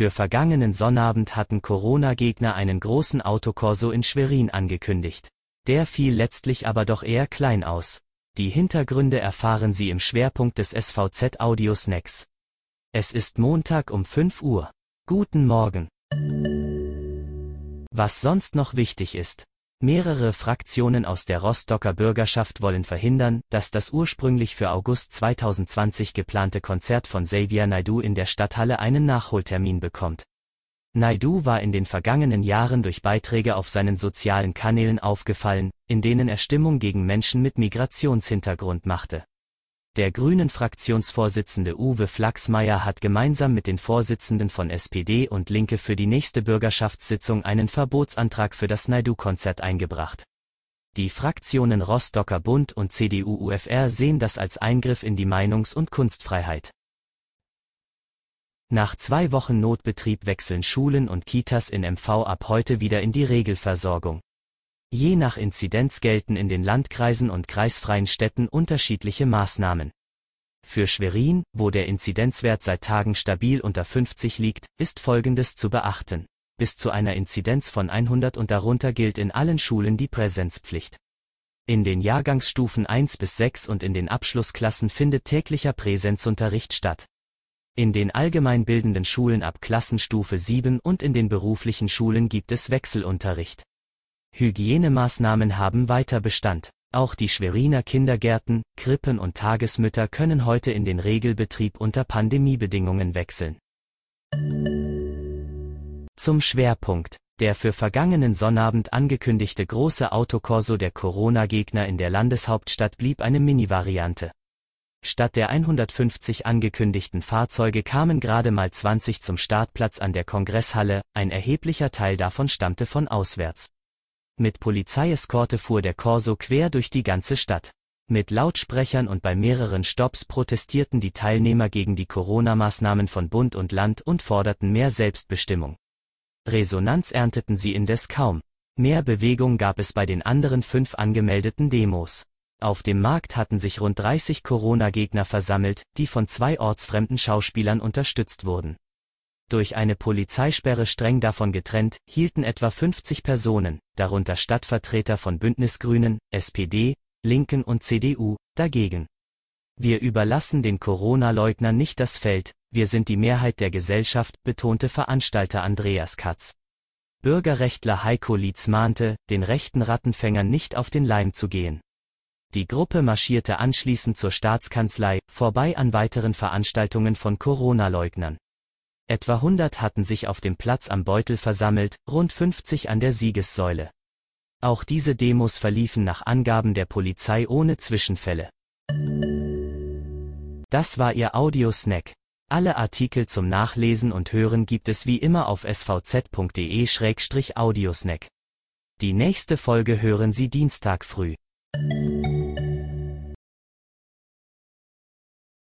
Für vergangenen Sonnabend hatten Corona-Gegner einen großen Autokorso in Schwerin angekündigt. Der fiel letztlich aber doch eher klein aus. Die Hintergründe erfahren Sie im Schwerpunkt des SVZ Audio Snacks. Es ist Montag um 5 Uhr. Guten Morgen. Was sonst noch wichtig ist. Mehrere Fraktionen aus der Rostocker Bürgerschaft wollen verhindern, dass das ursprünglich für August 2020 geplante Konzert von Xavier Naidu in der Stadthalle einen Nachholtermin bekommt. Naidu war in den vergangenen Jahren durch Beiträge auf seinen sozialen Kanälen aufgefallen, in denen er Stimmung gegen Menschen mit Migrationshintergrund machte. Der Grünen-Fraktionsvorsitzende Uwe Flachsmeier hat gemeinsam mit den Vorsitzenden von SPD und Linke für die nächste Bürgerschaftssitzung einen Verbotsantrag für das Naidu-Konzert eingebracht. Die Fraktionen Rostocker Bund und CDU-UFR sehen das als Eingriff in die Meinungs- und Kunstfreiheit. Nach zwei Wochen Notbetrieb wechseln Schulen und Kitas in MV ab heute wieder in die Regelversorgung. Je nach Inzidenz gelten in den Landkreisen und kreisfreien Städten unterschiedliche Maßnahmen. Für Schwerin, wo der Inzidenzwert seit Tagen stabil unter 50 liegt, ist Folgendes zu beachten. Bis zu einer Inzidenz von 100 und darunter gilt in allen Schulen die Präsenzpflicht. In den Jahrgangsstufen 1 bis 6 und in den Abschlussklassen findet täglicher Präsenzunterricht statt. In den allgemeinbildenden Schulen ab Klassenstufe 7 und in den beruflichen Schulen gibt es Wechselunterricht. Hygienemaßnahmen haben weiter Bestand. Auch die Schweriner Kindergärten, Krippen und Tagesmütter können heute in den Regelbetrieb unter Pandemiebedingungen wechseln. Zum Schwerpunkt. Der für vergangenen Sonnabend angekündigte große Autokorso der Corona-Gegner in der Landeshauptstadt blieb eine Mini-Variante. Statt der 150 angekündigten Fahrzeuge kamen gerade mal 20 zum Startplatz an der Kongresshalle, ein erheblicher Teil davon stammte von auswärts. Mit Polizeieskorte fuhr der Corso quer durch die ganze Stadt. Mit Lautsprechern und bei mehreren Stops protestierten die Teilnehmer gegen die Corona-Maßnahmen von Bund und Land und forderten mehr Selbstbestimmung. Resonanz ernteten sie indes kaum. Mehr Bewegung gab es bei den anderen fünf angemeldeten Demos. Auf dem Markt hatten sich rund 30 Corona-Gegner versammelt, die von zwei ortsfremden Schauspielern unterstützt wurden durch eine Polizeisperre streng davon getrennt, hielten etwa 50 Personen, darunter Stadtvertreter von Bündnisgrünen, SPD, Linken und CDU, dagegen. Wir überlassen den Corona-Leugnern nicht das Feld, wir sind die Mehrheit der Gesellschaft, betonte Veranstalter Andreas Katz. Bürgerrechtler Heiko Lietz mahnte, den rechten Rattenfängern nicht auf den Leim zu gehen. Die Gruppe marschierte anschließend zur Staatskanzlei, vorbei an weiteren Veranstaltungen von Corona-Leugnern. Etwa 100 hatten sich auf dem Platz am Beutel versammelt, rund 50 an der Siegessäule. Auch diese Demos verliefen nach Angaben der Polizei ohne Zwischenfälle. Das war Ihr Audiosnack. Alle Artikel zum Nachlesen und Hören gibt es wie immer auf svz.de-audiosnack. Die nächste Folge hören Sie Dienstag früh.